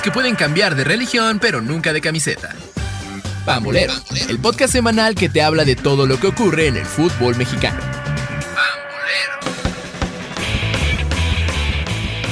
que pueden cambiar de religión pero nunca de camiseta. Pambolero, el podcast semanal que te habla de todo lo que ocurre en el fútbol mexicano.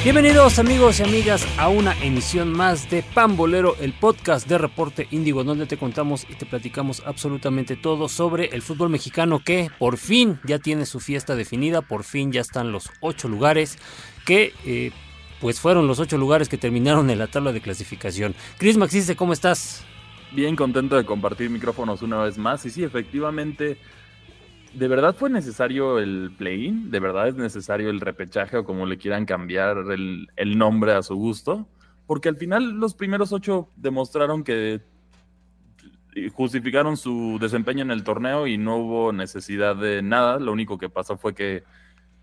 Bienvenidos amigos y amigas a una emisión más de Pambolero, el podcast de Reporte Índigo, donde te contamos y te platicamos absolutamente todo sobre el fútbol mexicano que por fin ya tiene su fiesta definida, por fin ya están los ocho lugares que eh, pues fueron los ocho lugares que terminaron en la tabla de clasificación. Chris Maxiste, ¿cómo estás? Bien contento de compartir micrófonos una vez más y sí, efectivamente ¿De verdad fue necesario el play-in? ¿De verdad es necesario el repechaje o como le quieran cambiar el, nombre a su gusto? Porque al final los primeros ocho demostraron que justificaron su desempeño en el torneo y no hubo necesidad de nada. Lo único que pasó fue que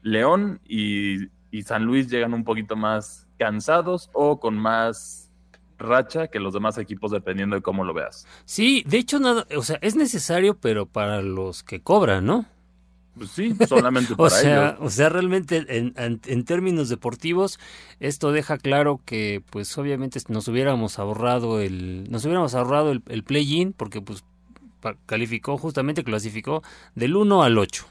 León y, y San Luis llegan un poquito más cansados o con más racha que los demás equipos dependiendo de cómo lo veas. Sí, de hecho nada, o sea, es necesario pero para los que cobran, ¿no? Pues sí, solamente para o sea, ellos. O sea, realmente en, en, términos deportivos, esto deja claro que, pues, obviamente nos hubiéramos ahorrado el, nos hubiéramos ahorrado el, el play-in, porque, pues, calificó justamente, clasificó del 1 al 8.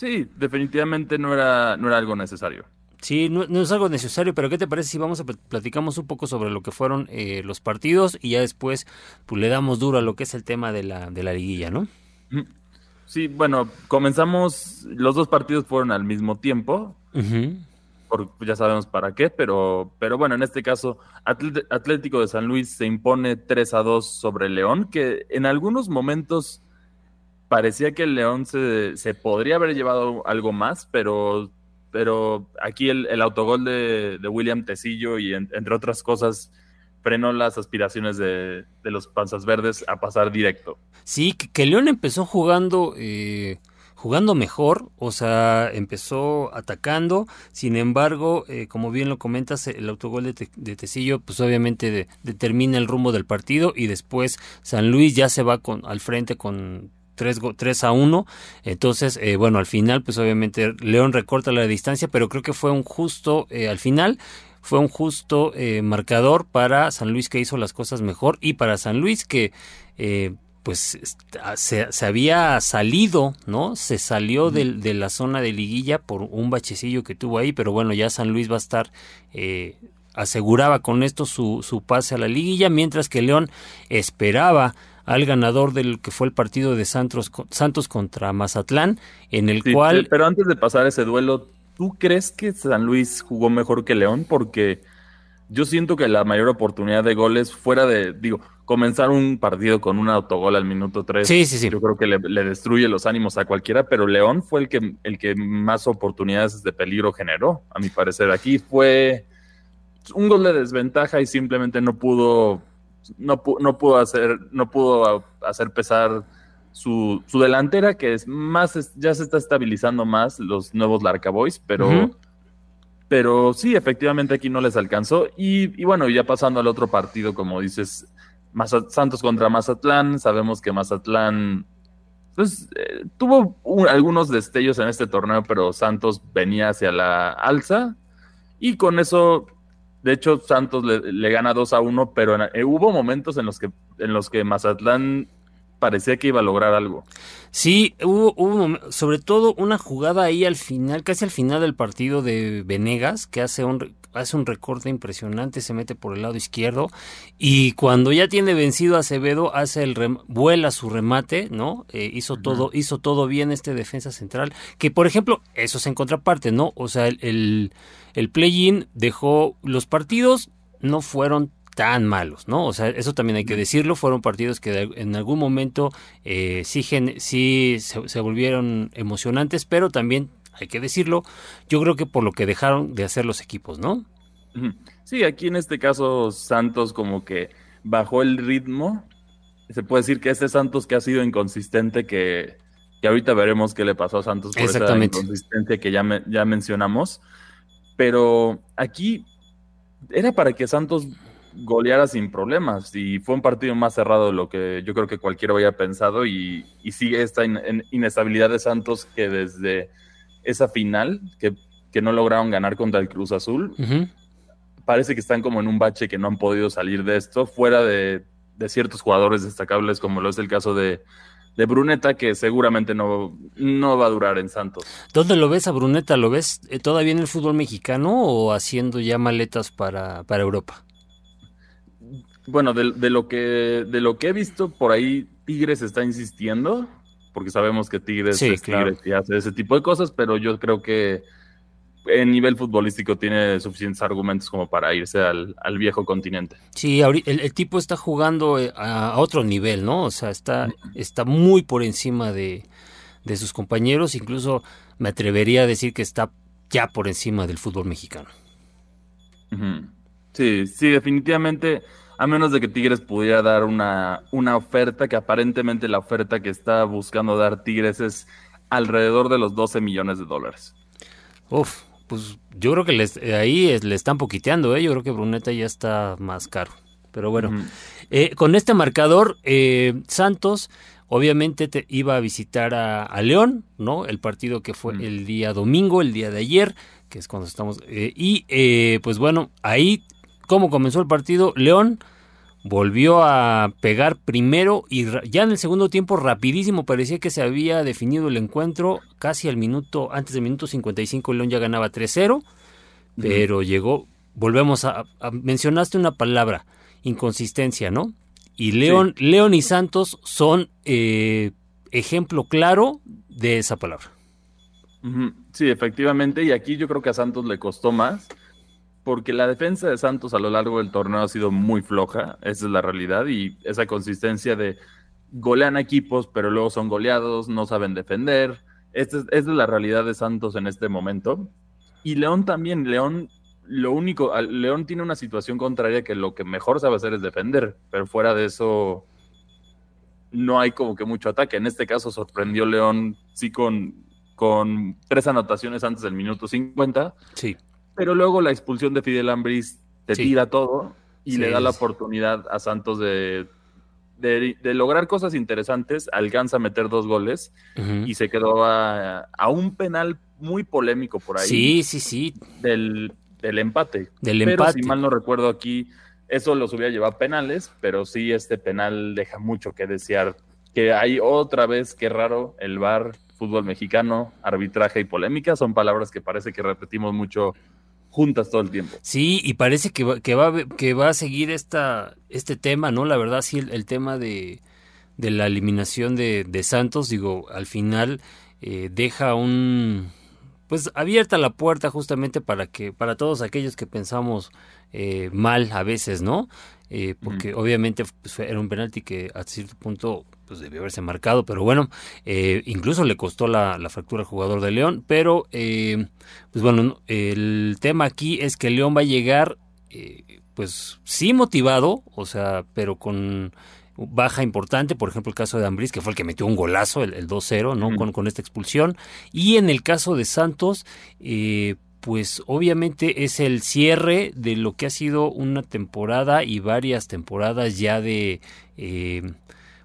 Sí, definitivamente no era, no era algo necesario. Sí, no, es algo necesario, pero ¿qué te parece si vamos a platicamos un poco sobre lo que fueron eh, los partidos y ya después pues, le damos duro a lo que es el tema de la, de la liguilla, ¿no? Sí, bueno, comenzamos, los dos partidos fueron al mismo tiempo, por, ya sabemos para qué, pero, pero bueno, en este caso Atlético de San Luis se impone 3 a 2 sobre León, que en algunos momentos parecía que el León se, se podría haber llevado algo más, pero pero aquí el, autogol de, William Tecillo y entre otras cosas frenó las aspiraciones de, los Panzas Verdes a pasar directo. Sí, que, León empezó jugando... Eh, jugando mejor, o sea, empezó atacando, sin embargo, eh, como bien lo comentas, el autogol de, de Tecillo, pues obviamente determina el rumbo del partido y después San Luis ya se va con, al frente con 3, a 1. Entonces, eh, bueno, al final, pues obviamente León recorta la distancia, pero creo que fue un justo, eh, al final, fue un justo eh, marcador para San Luis que hizo las cosas mejor y para San Luis que pues se, había salido, ¿no? Se salió de, la zona de liguilla por un bachecillo que tuvo ahí, pero bueno, ya San Luis va a estar aseguraba con esto su, su pase a la liguilla, mientras que León esperaba al ganador del que fue el partido de Santos, Santos contra Mazatlán, en el cual... Pero antes de pasar ese duelo, ¿tú crees que San Luis jugó mejor que León? Porque yo siento que la mayor oportunidad de goles fuera de, digo, comenzar un partido con un autogol al minuto 3, sí, sí, sí. yo creo que le, destruye los ánimos a cualquiera, pero León fue el que, el que más oportunidades de peligro generó, a mi parecer. Aquí fue un gol de desventaja y simplemente no pudo no, no, pudo hacer, no pudo hacer pesar su, su, delantera, que es más, ya se está estabilizando más los nuevos Larca Boys, pero, pero sí, efectivamente aquí no les alcanzó. Y, bueno, ya pasando al otro partido, como dices, Santos contra Mazatlán, sabemos que Mazatlán pues, eh, tuvo algunos destellos en este torneo, pero Santos venía hacia la alza y con eso de hecho, Santos le, gana 2 a 1, pero eh, hubo momentos en los que en los que Mazatlán parecía que iba a lograr algo. Sí, hubo, hubo sobre todo una jugada ahí al final, casi al final del partido de Venegas, que hace un hace un recorte impresionante, se mete por el lado izquierdo y cuando ya tiene vencido a Acevedo hace el vuela su remate, ¿no? Eh, hizo todo hizo todo bien este defensa central, que por ejemplo, eso es en contraparte, ¿no? O sea, el el play-in dejó los partidos no fueron tan malos, ¿no? O sea, eso también hay que decirlo, fueron partidos que en algún momento eh, sí, sí se, volvieron emocionantes, pero también hay que decirlo, yo creo que por lo que dejaron de hacer los equipos, ¿no? Sí, aquí en este caso Santos como que bajó el ritmo, se puede decir que este Santos que ha sido inconsistente, que, que ahorita veremos qué le pasó a Santos por esa inconsistencia que ya, ya mencionamos, pero aquí era para que Santos goleara sin problemas y fue un partido más cerrado de lo que yo creo que cualquiera había pensado y, sigue esta inestabilidad de Santos que desde esa final que, no lograron ganar contra el Cruz Azul parece que están como en un bache que no han podido salir de esto, fuera de, de ciertos jugadores destacables, como lo es el caso de, de Bruneta, que seguramente no, no va a durar en Santos. ¿Dónde lo ves a Bruneta? ¿Lo ves eh, todavía en el fútbol mexicano o haciendo ya maletas para, para Europa? Bueno, de, de, lo que, de lo que he visto por ahí, Tigres está insistiendo, porque sabemos que Tigres Sí, es claro. Tigres y hace ese tipo de cosas, pero yo creo que en nivel futbolístico tiene suficientes argumentos como para irse al, al viejo continente. Sí, el, el tipo está jugando eh, a, otro nivel, ¿no? O sea, está, está muy por encima de, de sus compañeros, incluso me atrevería a decir que está ya por encima del fútbol mexicano. Sí, sí, definitivamente, a menos de que Tigres pudiera dar una, una oferta, que aparentemente la oferta que está buscando dar Tigres es alrededor de los 12 millones de dólares. Uf, pues yo creo que les- eh, ahí es- le están poquiteando, ¿eh? Yo creo que Bruneta ya está más caro. Pero bueno. Eh, con este marcador, eh, Santos obviamente te iba a visitar a, a León, ¿no? El partido que fue el día domingo, el día de ayer, que es cuando estamos. eh, y eh, pues bueno, ahí, ¿cómo comenzó el partido? León volvió a pegar primero y ya en el segundo tiempo rapidísimo parecía que se había definido el encuentro casi al minuto antes del minuto 55 León ya ganaba 3-0 pero llegó volvemos a, a- mencionaste una palabra inconsistencia no y León León y Santos son eh, ejemplo claro de esa palabra. Sí, efectivamente, y aquí yo creo que a Santos le costó más, porque la defensa de Santos a lo largo del torneo ha sido muy floja, esa es la realidad, y esa consistencia de golean equipos, pero luego son goleados, no saben defender, esta es, la realidad de Santos en este momento. Y León también, León, lo único, León tiene una situación contraria que lo que mejor sabe hacer es defender, pero fuera de eso no hay como que mucho ataque. En este caso sorprendió León, sí, con, con tres anotaciones antes del minuto 50, sí pero luego la expulsión de Fidel Ambris te Sí. tira todo y Sí, le da la oportunidad a Santos de, de, de lograr cosas interesantes, alcanza a meter dos goles y se quedó a, a un penal muy polémico por ahí sí sí sí del, del empate. del Pero empate si mal no recuerdo aquí, eso los hubiera llevado a penales, pero sí este penal deja mucho que desear. Que hay otra vez, qué raro, el VAR, fútbol mexicano, arbitraje y polémica, son palabras que parece que repetimos mucho juntas todo el tiempo. Sí, y parece que va, que va, que va a seguir esta, este tema, ¿no? La verdad, sí, el, el tema de, de la eliminación de, de Santos, digo, al final eh, deja un pues abierta la puerta justamente para que para todos aquellos que pensamos eh, mal a veces, ¿no? Eh, porque obviamente pues, fue- era un penalti que a cierto punto pues debió haberse marcado, pero bueno, eh, incluso le costó la, la fractura al jugador de León, pero eh, pues bueno, no, el tema aquí es que León va a llegar eh, pues sí motivado, o sea, pero con baja importante, por ejemplo el caso de Ambriz, que fue el que metió un golazo, el, el 2-0, ¿no? Con, con esta expulsión, y en el caso de Santos, eh, pues obviamente es el cierre de lo que ha sido una temporada y varias temporadas ya de... eh,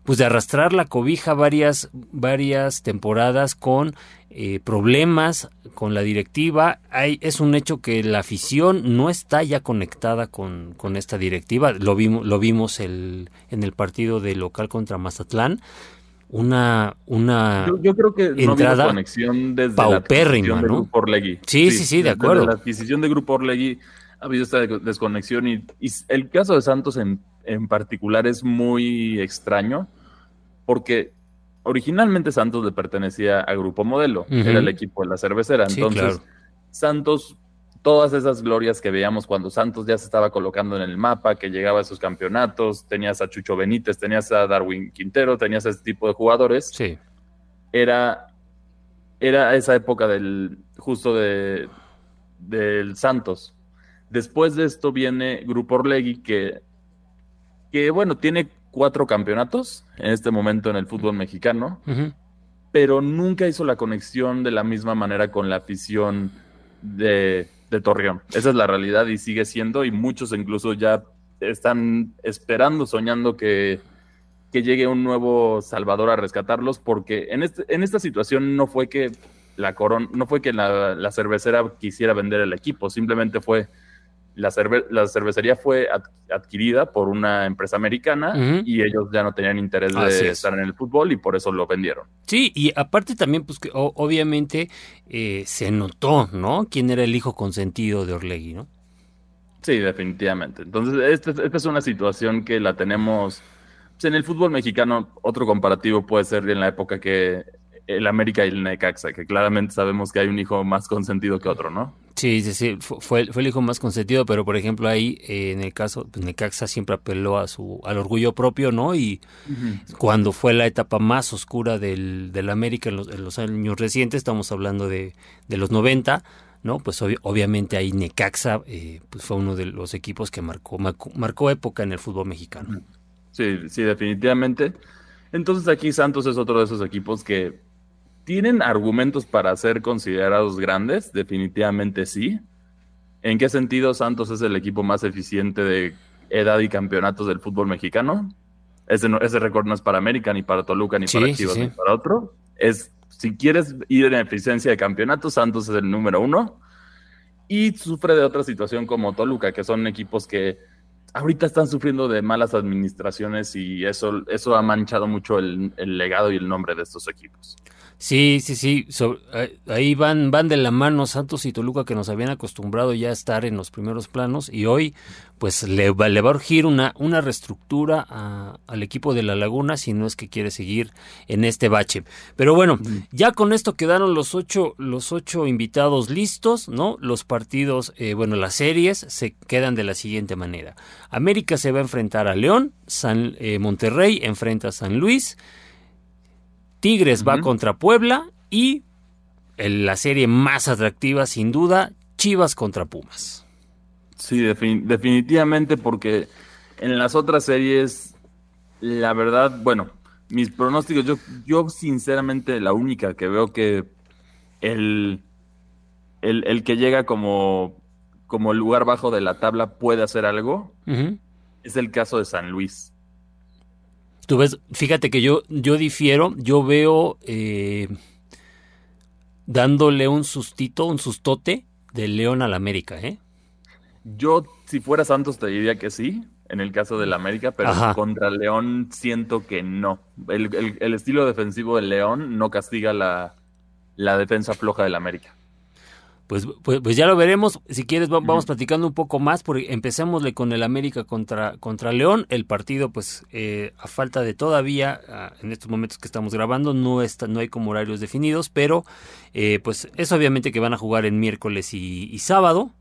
pues de arrastrar la cobija varias, varias temporadas con eh, problemas con la directiva. Hay, es un hecho que la afición no está ya conectada con, con esta directiva. Lo vimos, lo vimos el, en el partido de local contra Mazatlán. Una, una Yo, yo creo que no Entrada conexión desde paupérrima, la adquisición de ¿no? Grupo Orlegui. Sí, sí, sí, de desde acuerdo. la adquisición de Grupo Orlegui ha habido esta de- desconexión y, y el caso de Santos en, en particular es muy extraño porque originalmente Santos le pertenecía a Grupo Modelo, era el equipo de la cervecera. Sí, Entonces, claro. Santos, todas esas glorias que veíamos cuando Santos ya se estaba colocando en el mapa, que llegaba a sus campeonatos, tenías a Chucho Benítez, tenías a Darwin Quintero, tenías a ese tipo de jugadores Sí, era, era esa época del justo de, del Santos. Después de esto viene Grupo Orlegui, que, que bueno, tiene cuatro campeonatos en este momento en el fútbol mexicano, pero nunca hizo la conexión de la misma manera con la afición de, de Torreón. Esa es la realidad y sigue siendo, y muchos incluso ya están esperando, soñando que, que llegue un nuevo Salvador a rescatarlos, porque en, este, en esta situación no fue que la coron no fue que la, la cervecera quisiera vender el equipo, simplemente fue la, la cervecería fue adquirida por una empresa americana y ellos ya no tenían interés de estar en el fútbol y por eso lo vendieron. Sí, y aparte también, pues que obviamente eh, se notó, ¿no? Quién era el hijo consentido de Orlegui, ¿no? Sí, definitivamente. Entonces, esta, es una situación que la tenemos pues, en el fútbol mexicano. Otro comparativo puede ser en la época que el América y el Necaxa, que claramente sabemos que hay un hijo más consentido que otro, ¿no? Sí, sí, sí, fue, fue el hijo más consentido, pero por ejemplo ahí eh, en el caso, pues Necaxa siempre apeló a su, al orgullo propio, ¿no? Y cuando fue la etapa más oscura del, del América en los, años recientes, estamos hablando de, de los 90, ¿no? Pues obviamente ahí Necaxa eh, pues fue uno de los equipos que marcó, marcó, marcó época en el fútbol mexicano. Sí, sí, definitivamente. Entonces aquí Santos es otro de esos equipos que ¿Tienen argumentos para ser considerados grandes? Definitivamente sí. ¿En qué sentido Santos es el equipo más eficiente de edad y campeonatos del fútbol mexicano? Ese, ese récord no es para América, ni para Toluca, ni para Chivas, ni para otro. Es, si quieres ir en eficiencia de campeonatos, Santos es el número uno. Y sufre de otra situación como Toluca, que son equipos que ahorita están sufriendo de malas administraciones y eso, eso ha manchado mucho el legado y el nombre de estos equipos. Sí, sí, sí. ahí van, van de la mano Santos y Toluca que nos habían acostumbrado ya a estar en los primeros planos y hoy pues le, va, le va a urgir una, una reestructura al equipo de La Laguna si no es que quiere seguir en este bache. Pero bueno, ya con esto quedaron los ocho, los ocho invitados listos, ¿no? Los partidos, eh, bueno, las series se quedan de la siguiente manera. América se va a enfrentar a León, San eh, Monterrey enfrenta a San Luis. Tigres va contra Puebla y la serie más atractiva, sin duda, Chivas contra Pumas. Sí, definitivamente, porque en las otras series, la verdad, bueno, mis pronósticos, yo, yo sinceramente la única que veo que el, el, que llega como, como lugar bajo de la tabla puede hacer algo, es el caso de San Luis. Tú ves, fíjate que yo, yo difiero, yo veo eh, dándole un sustito, un sustote de León al América, ¿eh? Yo, si fuera Santos, te diría que sí, en el caso del América, pero contra León siento que no. El, el, estilo defensivo del León no castiga la, la defensa floja del América. Pues, pues, pues, ya lo veremos. Si quieres, vamos platicando un poco más, porque empecémosle con el América contra, contra León. El partido, pues, eh, a falta de todavía, ah, en estos momentos que estamos grabando, no, está, no hay como horarios definidos, pero eh, pues es obviamente que van a jugar en miércoles y sábado.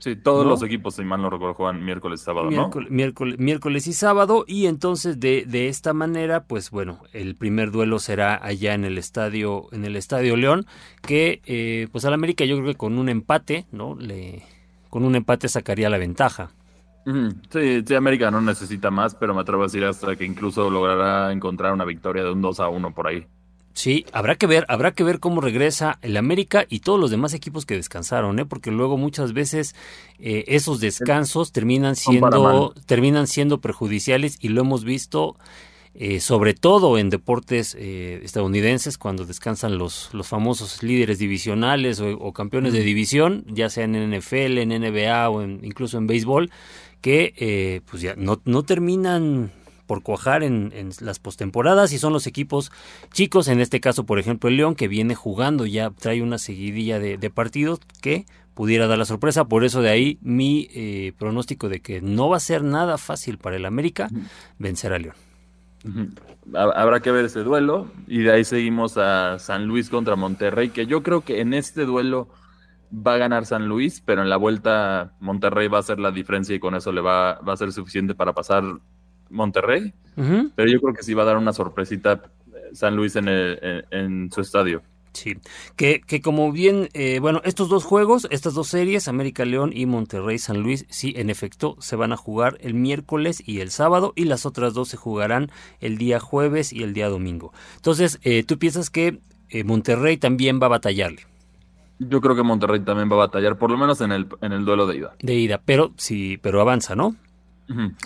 Sí, todos los equipos, si mal no recuerdo, juegan miércoles y sábado, ¿no? Miércoles, miércoles, y sábado, y entonces de, de, esta manera, pues bueno, el primer duelo será allá en el estadio, en el estadio León, que eh, pues al América yo creo que con un empate, ¿no? Le, con un empate sacaría la ventaja. Sí, sí, América no necesita más, pero me atrevo a decir hasta que incluso logrará encontrar una victoria de un 2 a 1 por ahí. Sí, habrá que ver, habrá que ver cómo regresa el América y todos los demás equipos que descansaron, ¿eh? porque luego muchas veces eh, esos descansos terminan siendo, terminan siendo perjudiciales y lo hemos visto eh, sobre todo en deportes eh, estadounidenses cuando descansan los, los famosos líderes divisionales o, campeones de división, ya sea en NFL, en NBA o incluso en béisbol, que pues ya no, no terminan por cuajar en, las postemporadas y son los equipos chicos, en este caso por ejemplo el León que viene jugando, ya trae una seguidilla de, partidos que pudiera dar la sorpresa, por eso de ahí mi eh, pronóstico de que no va a ser nada fácil para el América vencer a León. Habrá que ver ese duelo y de ahí seguimos a San Luis contra Monterrey, que yo creo que en este duelo va a ganar San Luis, pero en la vuelta Monterrey va a hacer la diferencia y con eso le va, va a ser suficiente para pasar Monterrey, pero yo creo que sí va a dar una sorpresita eh, San Luis en, en su estadio. Sí, que, que como bien, eh, bueno, estos dos juegos, estas dos series, América León y Monterrey San Luis, sí, en efecto, se van a jugar el miércoles y el sábado y las otras dos se jugarán el día jueves y el día domingo. Entonces, eh, ¿tú piensas que Monterrey también va a batallarle? Yo creo que Monterrey también va a batallar, por lo menos en el, en el duelo de ida. De ida, pero sí, pero avanza, ¿no?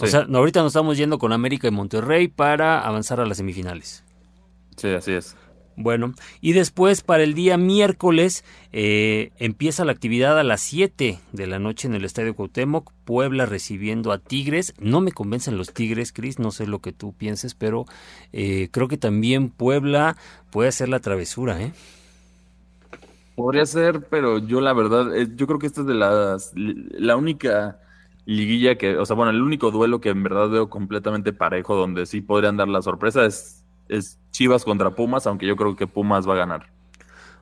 O sea, ahorita nos estamos yendo con América y Monterrey para avanzar a las semifinales. Sí, así es. Bueno, y después para el día miércoles eh, empieza la actividad a las 7 de la noche en el Estadio Cuauhtémoc, Puebla recibiendo a Tigres. No me convencen los Tigres, Cris, no sé lo que tú pienses, pero eh, creo que también Puebla puede hacer la travesura, ¿eh? Podría ser, pero yo la verdad, eh, yo creo que esta es de las, la única liguilla que, o sea, bueno, el único duelo que en verdad veo completamente parejo donde sí podrían dar la sorpresa es, es Chivas contra Pumas, aunque yo creo que Pumas va a ganar.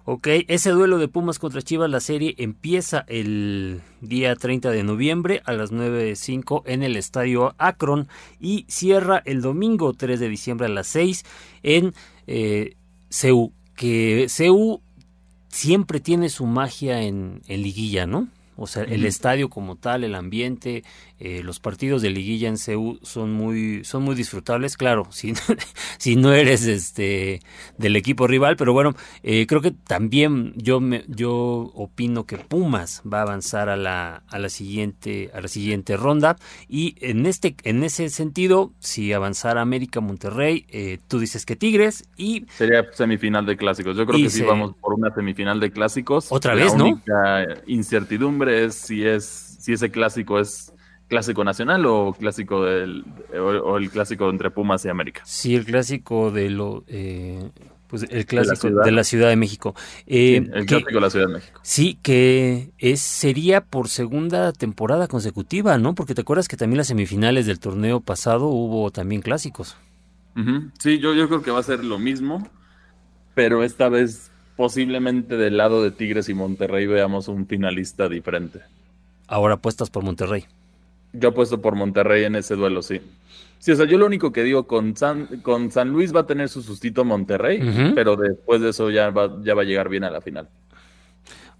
Ok, ese duelo de Pumas contra Chivas, la serie empieza el día 30 de noviembre a las 9.05 en el estadio Akron y cierra el domingo 3 de diciembre a las 6 en eh, que CEU siempre tiene su magia en, en liguilla, ¿no? O sea, el estadio como tal, el ambiente, eh, los partidos de liguilla en CEU son muy, son muy disfrutables, claro, si, si no eres este del equipo rival, pero bueno, eh, creo que también yo me, yo opino que Pumas va a avanzar a la, a la siguiente, a la siguiente ronda. Y en este, en ese sentido, si avanzara América Monterrey, eh, tú dices que Tigres y sería semifinal de clásicos. Yo creo que sí vamos por una semifinal de clásicos. Otra vez, la única incertidumbre es si es, si ese clásico es clásico nacional o clásico del o, el clásico entre Pumas y América. Sí, el clásico de lo eh, pues el clásico de la Ciudad de, México. Eh, el clásico de la Ciudad de México. Sí, que es sería por segunda temporada consecutiva, ¿no? Porque te acuerdas que también las semifinales del torneo pasado hubo también clásicos. Sí, yo, yo creo que va a ser lo mismo, pero esta vez posiblemente del lado de Tigres y Monterrey veamos un finalista diferente. Ahora apuestas por Monterrey. Yo apuesto por Monterrey en ese duelo, sí. Sí, o sea, yo lo único que digo, con San, con San Luis va a tener su sustito Monterrey, pero después de eso ya va, ya va a llegar bien a la final.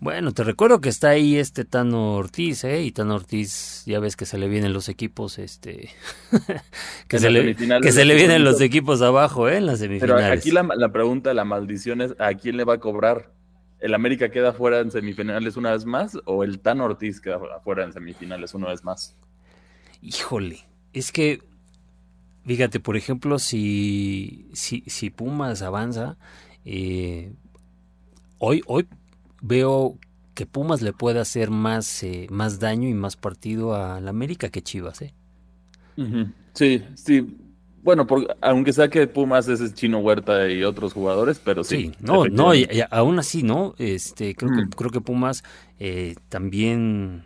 Bueno, te recuerdo que está ahí este Tano Ortiz, ¿eh? Y Tano Ortiz, ya ves que se le vienen los equipos, este... que, se le, que se le vienen los equipos abajo, ¿eh? En las semifinales. Pero aquí la, la pregunta, la maldición es, ¿a quién le va a cobrar? ¿El América queda fuera en semifinales una vez más o el Tano Ortiz queda fuera en semifinales una vez más? Híjole, es que, fíjate, por ejemplo, si, si, si Pumas avanza, eh, hoy, hoy veo que Pumas le puede hacer más, eh, más daño y más partido a la América que Chivas, ¿eh? Sí, sí. Bueno, aunque sea que Pumas es Chino Huerta y otros jugadores, pero sí. sí no, no, aún así, ¿no? Este, creo que, creo que Pumas eh, también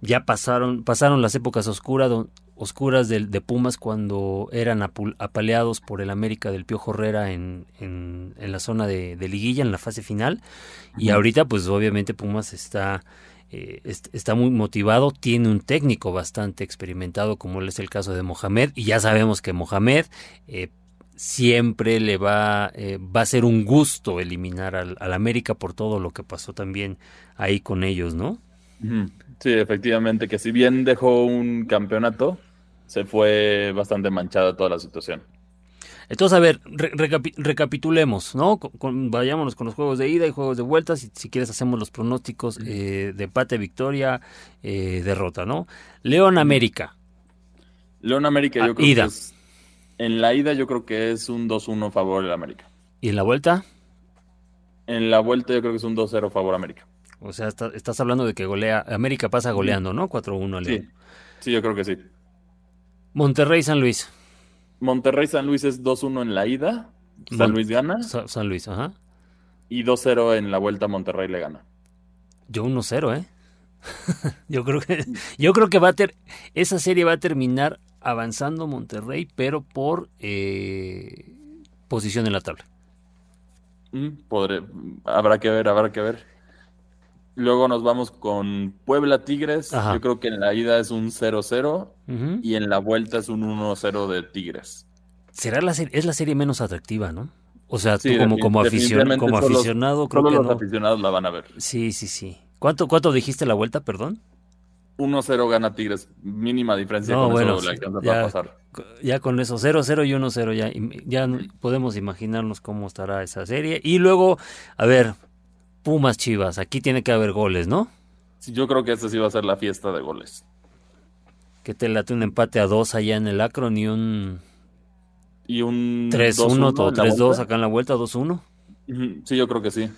ya pasaron, pasaron las épocas oscuras, oscuras de, de, Pumas cuando eran apaleados por el América del Piojo Herrera en, en, la zona de, liguilla, en la fase final. Y ahorita, pues obviamente Pumas está, eh, está muy motivado, tiene un técnico bastante experimentado, como es el caso de Mohamed, y ya sabemos que Mohamed... Eh, siempre le va, eh, va a ser un gusto eliminar al, al América por todo lo que pasó también ahí con ellos, ¿no? Sí, efectivamente, que si bien dejó un campeonato, se fue bastante manchada toda la situación. Entonces, a ver, recapitulemos, ¿no? vayámonos con los juegos de ida y juegos de vuelta. Si, si quieres, hacemos los pronósticos eh, de empate, victoria, eh, derrota, ¿no? León América. León América, yo ah, creo que es. En la ida, yo creo que es un 2-1 favor de América. ¿Y en la vuelta? En la vuelta, yo creo que es un 2-0 favor América. O sea, estás hablando de que golea, América pasa goleando, ¿no? 4-1 Sí. sí, yo creo que sí. Monterrey San Luis. Monterrey San Luis es 2-1 en la ida. San Luis gana. San Luis, ajá. Y 2-0 en la vuelta Monterrey le gana. Yo 1-0, ¿eh? yo creo que yo creo que va a ter, esa serie va a terminar avanzando Monterrey, pero por eh, posición en la tabla. Mm, podré, habrá que ver, habrá que ver. Luego nos vamos con Puebla Tigres. Yo creo que en la ida es un 0-0 y en la vuelta es un 1-0 de Tigres. Será la es la serie menos atractiva, ¿no? O sea, tú como, como, como aficionado, creo que los aficionados la van a ver. Sí, sí, sí. ¿Cuánto, cuánto dijiste la vuelta, perdón? 1-0 gana Tigres, mínima diferencia no, con bueno, eso la ya, va a pasar. Ya con eso, 0-0 y 1-0, ya, ya podemos imaginarnos cómo estará esa serie. Y luego, a ver, Pumas Chivas, aquí tiene que haber goles, ¿no? Sí, yo creo que esta sí va a ser la fiesta de goles. Que te late un empate a dos allá en el Acron y un... Y un... 3-1 o 3-2 acá en la vuelta, 2-1. Sí, yo creo que sí.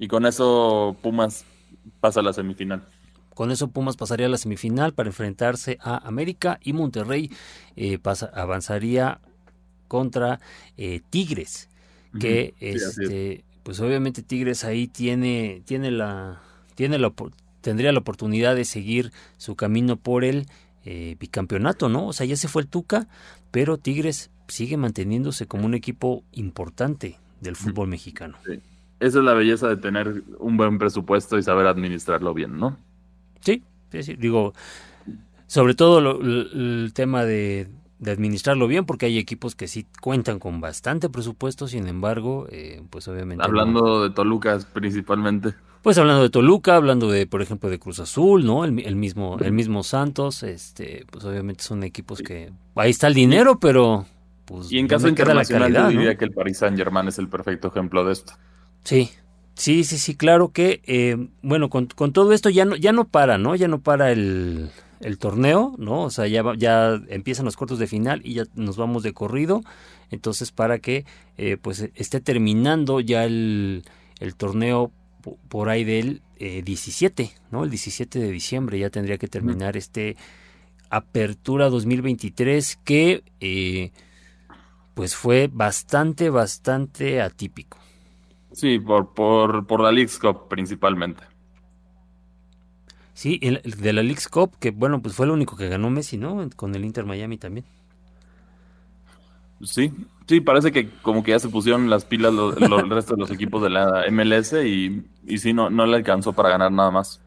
Y con eso Pumas pasa a la semifinal. Con eso Pumas pasaría a la semifinal para enfrentarse a América y Monterrey eh, pasa, avanzaría contra eh, Tigres, que este, pues obviamente Tigres ahí tiene, tiene la, tiene la, tendría la oportunidad de seguir su camino por el eh, bicampeonato, ¿no? O sea, ya se fue el Tuca, pero Tigres sigue manteniéndose como un equipo importante del fútbol mexicano. Esa es la belleza de tener un buen presupuesto y saber administrarlo bien, ¿no? Sí, sí, digo, sobre todo el tema de, administrarlo bien, porque hay equipos que sí cuentan con bastante presupuesto, sin embargo, eh, pues obviamente... Hablando de Toluca principalmente. Pues hablando de Toluca, hablando de, por ejemplo, de Cruz Azul, ¿no? El, mismo, el mismo Santos, este, pues obviamente son equipos que... Ahí está el dinero, pero... Pues, y en caso internacional yo diría que el Paris Saint Germain es el perfecto ejemplo de esto. Sí, Sí, sí, sí, claro que, eh, bueno, con, con, todo esto ya no, ya no para, ¿no? Ya no para el, el torneo, ¿no? O sea, ya, ya empiezan los cuartos de final y ya nos vamos de corrido. Entonces, para que, eh, pues, esté terminando ya el, el torneo por ahí del 17, eh, ¿no? El 17 de diciembre ya tendría que terminar este Apertura 2023 que, pues, fue bastante, bastante atípico. Sí, por, por, por la League's Cup principalmente. Sí, el, de la League's Cup, que bueno, pues fue el único que ganó Messi, ¿no? Con el Inter Miami también. Sí, sí, parece que como que ya se pusieron las pilas los, el resto de los equipos de la MLS y, y sí, no, no le alcanzó para ganar nada más.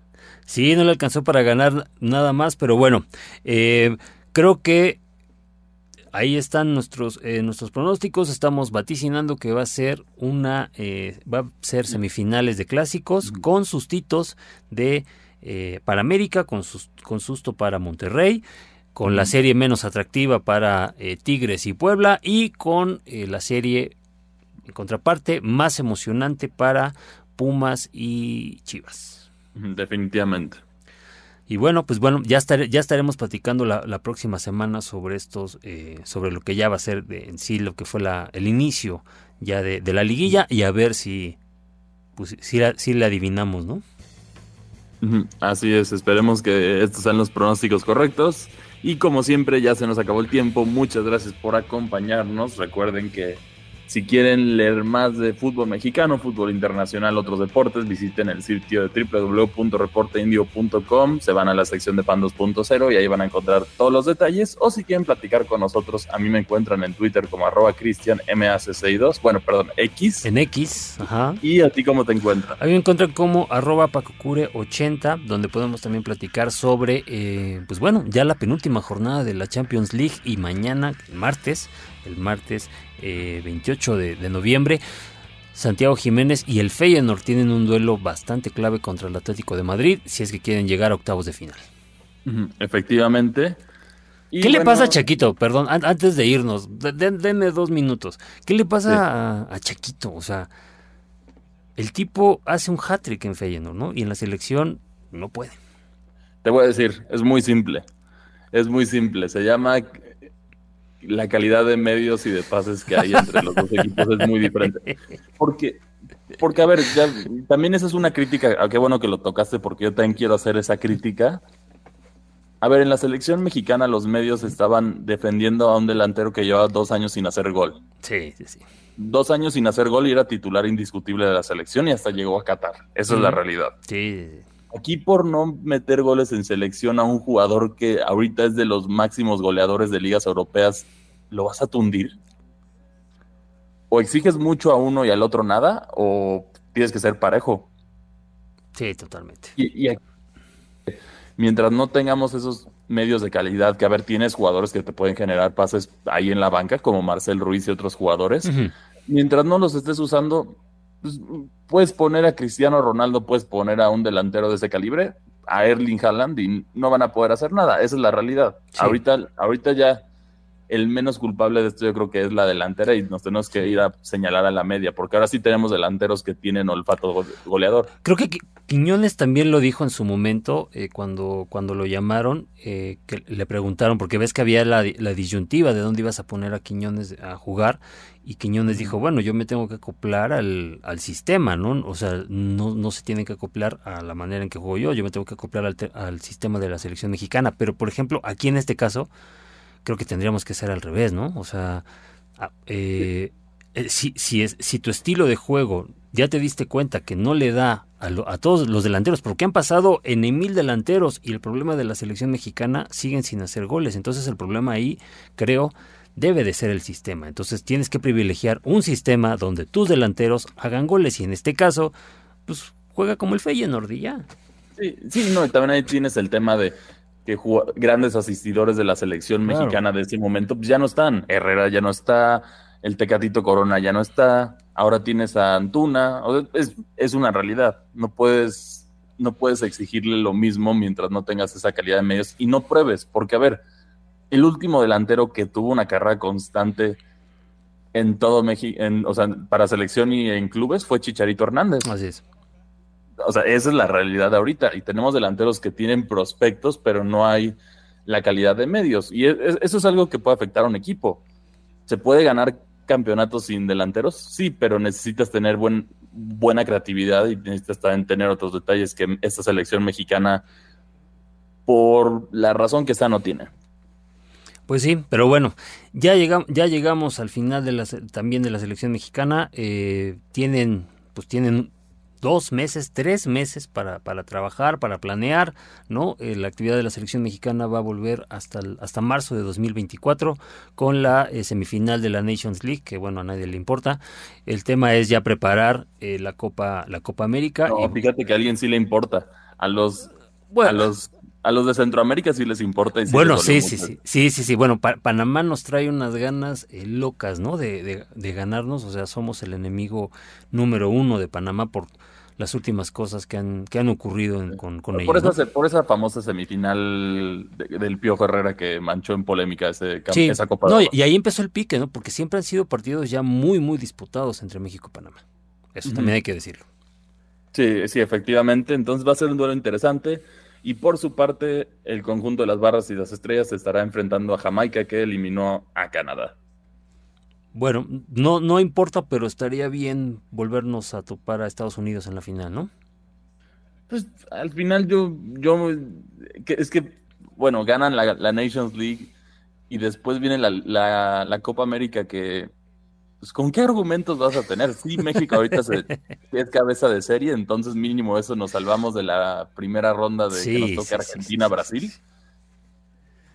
Sí, no le alcanzó para ganar nada más, pero bueno, eh, creo que ahí están nuestros eh, nuestros pronósticos. Estamos vaticinando que va a ser una eh, va a ser semifinales de clásicos con sustitos de eh, para América, con, con susto para Monterrey, con la serie menos atractiva para Tigres y Puebla y con la serie en contraparte más emocionante para Pumas y Chivas. Definitivamente. Y bueno, pues bueno, ya, ya estaremos platicando la, próxima semana sobre estos, eh, sobre lo que ya va a ser de, en sí lo que fue la, el inicio ya de, la liguilla y a ver si, pues, si, la, si la adivinamos, ¿no? Así es, esperemos que estos sean los pronósticos correctos. Y como siempre, ya se nos acabó el tiempo. Muchas gracias por acompañarnos. Recuerden que si quieren leer más de fútbol mexicano, fútbol internacional, otros deportes, visiten el sitio de www.reporteindio.com, se van a la sección de Pan 2.0 y ahí van a encontrar todos los detalles. O si quieren platicar con nosotros, a mí me encuentran en Twitter como arroba cristianmac62, bueno, perdón, X. En X, ajá. ¿Y a ti cómo te encuentran? A mí me encuentran como arroba pacocure80, donde podemos también platicar sobre, eh, pues bueno, ya la penúltima jornada de la Champions League y mañana, martes, el martes 28 de, noviembre. Santiago Jiménez y el Feyenoord tienen un duelo bastante clave contra el Atlético de Madrid si es que quieren llegar a octavos de final. Efectivamente. ¿Qué le pasa a Chaquito? Perdón, antes de irnos, denme dos minutos. ¿Qué le pasa a, Chaquito? O sea, el tipo hace un hat-trick en Feyenoord, ¿no? Y en la selección no puede. Te voy a decir, es muy simple. Es muy simple. Se llama la calidad de medios y de pases que hay entre los dos equipos es muy diferente. Porque, porque a ver, también esa es una crítica, ah, qué bueno que lo tocaste porque yo también quiero hacer esa crítica. A ver, en la selección mexicana los medios estaban defendiendo a un delantero que llevaba dos años sin hacer gol. Sí, sí, sí. Dos años sin hacer gol y era titular indiscutible de la selección y hasta llegó a Qatar. Esa es la realidad. Sí. Aquí por no meter goles en selección a un jugador que ahorita es de los máximos goleadores de ligas europeas, ¿lo vas a tundir? O exiges mucho a uno y al otro nada, o tienes que ser parejo. Sí, totalmente. Y, mientras no tengamos esos medios de calidad, que a ver, tienes jugadores que te pueden generar pases ahí en la banca, como Marcel Ruiz y otros jugadores, mientras no los estés usando, pues, puedes poner a Cristiano Ronaldo, puedes poner a un delantero de ese calibre, a Erling Haaland y no van a poder hacer nada. Esa es la realidad. Ahorita, ahorita ya el menos culpable de esto yo creo que es la delantera y nos tenemos que ir a señalar a la media, porque ahora sí tenemos delanteros que tienen olfato goleador. Creo que Quiñones también lo dijo en su momento eh, cuando, cuando lo llamaron, eh, que le preguntaron, porque ves que había la, disyuntiva de dónde ibas a poner a Quiñones a jugar, y Quiñones dijo, bueno, yo me tengo que acoplar al, sistema, ¿no? O sea, no, no se tiene que acoplar a la manera en que juego yo, yo me tengo que acoplar al, sistema de la selección mexicana, pero por ejemplo, aquí en este caso, creo que tendríamos que ser al revés, ¿no? O sea, eh, si, si, es, si tu estilo de juego ya te diste cuenta que no le da a, todos los delanteros, porque han pasado en mil delanteros y el problema de la selección mexicana siguen sin hacer goles. Entonces el problema ahí, creo, debe de ser el sistema. Entonces tienes que privilegiar un sistema donde tus delanteros hagan goles y en este caso, pues juega como el Feyenoord y ya. Sí, sí, no, y también ahí tienes el tema de que grandes asistidores de la selección mexicana de ese momento pues ya no están. Herrera ya no está, el Tecatito Corona ya no está, ahora tienes a Antuna, es, es una realidad, no puedes, no puedes exigirle lo mismo mientras no tengas esa calidad de medios y no pruebes, porque a ver, el último delantero que tuvo una carrera constante en todo México, o sea, para selección y en clubes fue Chicharito Hernández. Así es. O sea, esa es la realidad ahorita. Y tenemos delanteros que tienen prospectos, pero no hay la calidad de medios. Y eso es algo que puede afectar a un equipo. Se puede ganar campeonatos sin delanteros, sí, pero necesitas tener buen, buena creatividad y necesitas también tener otros detalles que esta selección mexicana, por la razón que está, no tiene. Pues sí, pero bueno, ya, llegamos, ya llegamos al final de la, también de la selección mexicana. Eh, tienen, pues tienen dos meses, tres meses para, para trabajar, para planear, ¿no? Eh, la actividad de la selección mexicana va a volver hasta, hasta marzo de 2024 con la eh, semifinal de la Nations League, que bueno, a nadie le importa. El tema es ya preparar eh, la Copa la Copa América. No, fíjate que a alguien sí le importa. A los, a los a los de Centroamérica sí les importa. bueno, sí, sí, sí, sí, sí, sí. Bueno, Panamá nos trae unas ganas locas, ¿no? De, de, de, ganarnos. O sea, somos el enemigo número uno de Panamá por las últimas cosas que han, que han ocurrido con, con por ellos. Esa, Por esa famosa semifinal del Pío Herrera que manchó en polémica ese, esa Copa. No, y ahí empezó el pique, ¿no? Porque siempre han sido partidos ya muy, muy disputados entre México y Panamá. Eso también hay que decirlo. Sí, sí, efectivamente. Entonces va a ser un duelo interesante. Y por su parte, el conjunto de las barras y las estrellas se estará enfrentando a Jamaica, que eliminó a Canadá. Bueno, no, no importa, pero estaría bien volvernos a topar a Estados Unidos en la final, ¿no? Pues al final yo, yo, es que, bueno, ganan la, Nations League y después viene la, la, Copa América que, pues, ¿con qué argumentos vas a tener? Sí, México ahorita es cabeza de serie, entonces mínimo eso nos salvamos de la primera ronda de que nos toque Argentina-Brasil.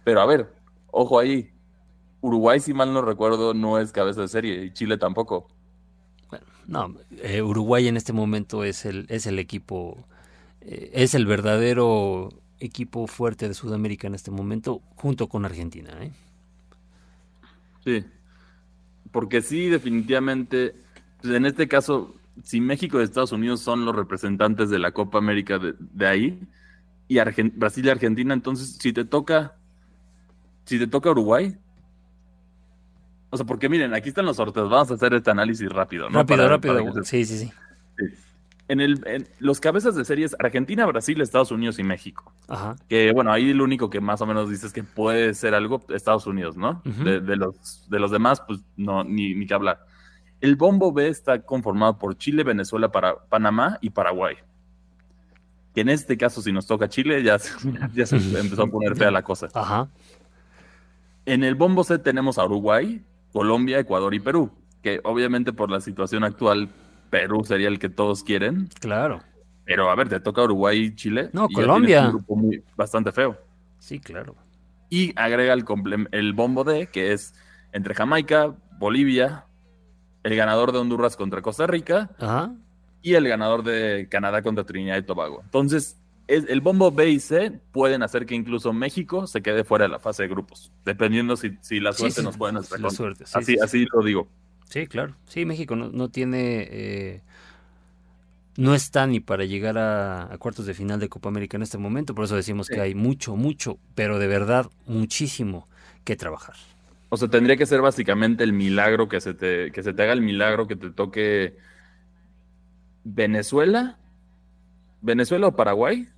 Pero a ver, ojo ahí, Uruguay, si mal no recuerdo, no es cabeza de serie y Chile tampoco. Bueno, no, eh, Uruguay en este momento es el, es el equipo, eh, es el verdadero equipo fuerte de Sudamérica en este momento, junto con Argentina. ¿eh? Sí, porque sí, definitivamente, pues, en este caso, si México y Estados Unidos son los representantes de la Copa América de, ahí, y Brasil y Argentina, entonces si te toca, si te toca Uruguay, o sea, porque miren, aquí están los sorteos. Vamos a hacer este análisis rápido, ¿no? Rápido, rápido. sí, sí, sí, En, el, en los cabezas de series Argentina, Brasil, Estados Unidos y México. Ajá. Que bueno, ahí lo único que más o menos dices que puede ser algo Estados Unidos, ¿no? de, los, de los demás, pues no, ni, ni que hablar. El bombo B está conformado por Chile, Venezuela, para, Panamá y Paraguay. Que en este caso, si nos toca Chile, ya, ya se empezó a poner fea la cosa. Ajá. En el bombo C tenemos a Uruguay, Colombia, Ecuador y Perú, que obviamente por la situación actual, Perú sería el que todos quieren. Claro. Pero a ver, te toca Uruguay y Chile. No, Colombia. un grupo muy, bastante feo. Sí, claro. Y agrega el, el bombo D, que es entre Jamaica, Bolivia, el ganador de Honduras contra Costa Rica y el ganador de Canadá contra Trinidad y Tobago. Entonces, el bombo B y C pueden hacer que incluso México se quede fuera de la fase de grupos, dependiendo si, la suerte nos puede nuestra la suerte, así, así lo digo. Sí, claro. Sí, México no, tiene... Eh, no está ni para llegar a, cuartos de final de Copa América en este momento, por eso decimos que hay mucho, mucho, pero de verdad muchísimo que trabajar. O sea, tendría que ser básicamente el milagro que se te, que se te haga el milagro que te toque Venezuela Venezuela o Paraguay.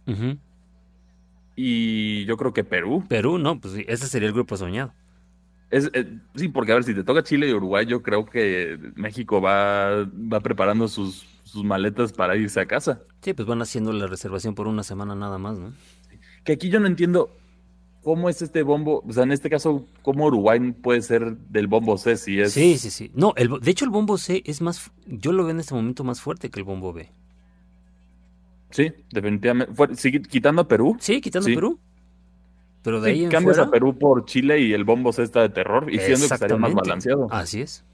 Y yo creo que Perú. Perú, no, pues ese sería el grupo soñado. Es, eh, sí, porque a ver, si te toca Chile y Uruguay, yo creo que México va, va preparando sus, sus maletas para irse a casa. Sí, pues van haciendo la reservación por una semana nada más, ¿no? Que aquí yo no entiendo cómo es este bombo, o sea, en este caso, cómo Uruguay puede ser del bombo C si es... Sí, sí, sí. No, el, de hecho el bombo C es más, yo lo veo en este momento más fuerte que el bombo B. Sí, definitivamente. Fue- sigue- quitando a Perú. Sí, quitando Sí. Perú. Pero de Sí, ahí en cambias fuera, a Perú por Chile y el bombo C está de terror, y siendo que estaría más balanceado. Así es.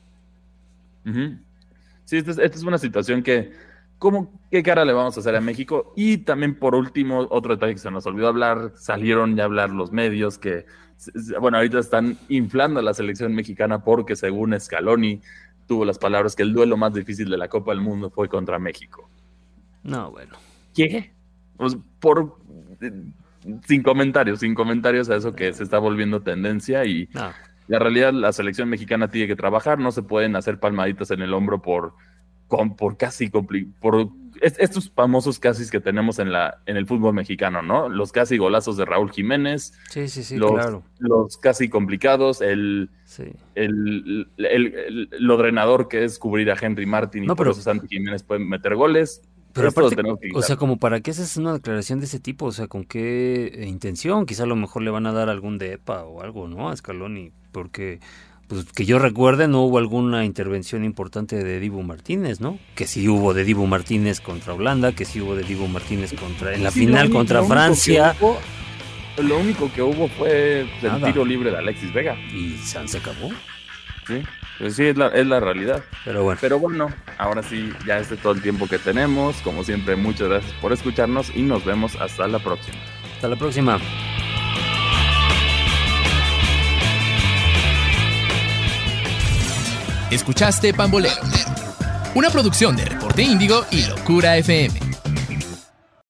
Sí, esta es, esta es una situación que, ¿cómo, ¿qué cara le vamos a hacer a México? Y también, por último, otro detalle que se nos olvidó hablar, salieron ya a hablar los medios que, bueno, ahorita están inflando a la selección mexicana porque, según Scaloni, tuvo las palabras que el duelo más difícil de la Copa del Mundo fue contra México. No, bueno. ¿Qué? Pues, por... Sin comentarios, sin comentarios a eso que se está volviendo tendencia y No. la realidad, la selección mexicana tiene que trabajar, no se pueden hacer palmaditas en el hombro por, con- por casi por es- estos famosos casis que tenemos en la en el fútbol mexicano, ¿no? Los casi golazos de Raúl Jiménez, Sí, sí, sí, los, claro. los casi complicados, el, Sí. el, el- el- lo drenador que es cubrir a Henry Martin y No, por pero- eso Santi Jiménez puede meter goles. Pero aparte, o sea, como para qué haces una declaración de ese tipo, o sea, con qué intención, quizá a lo mejor le van a dar algún DEPA o algo, ¿no? A Scaloni, porque, pues que yo recuerde, no hubo alguna intervención importante de Dibu Martínez, ¿no? Que sí hubo de Dibu Martínez contra Holanda, que sí hubo de Dibu Martínez contra, en la Sí, final único- contra lo único que Francia, hubo- lo único que hubo fue el Nada. tiro libre de Alexis Vega. y se se acabó. Sí, pues sí, es la, es la realidad. Pero bueno, Pero bueno, ahora sí, ya este es todo el tiempo que tenemos. Como siempre, muchas gracias por escucharnos y nos vemos hasta la próxima. hasta la próxima. Escuchaste Pambolero, una producción de Reporte Índigo y Locura FM.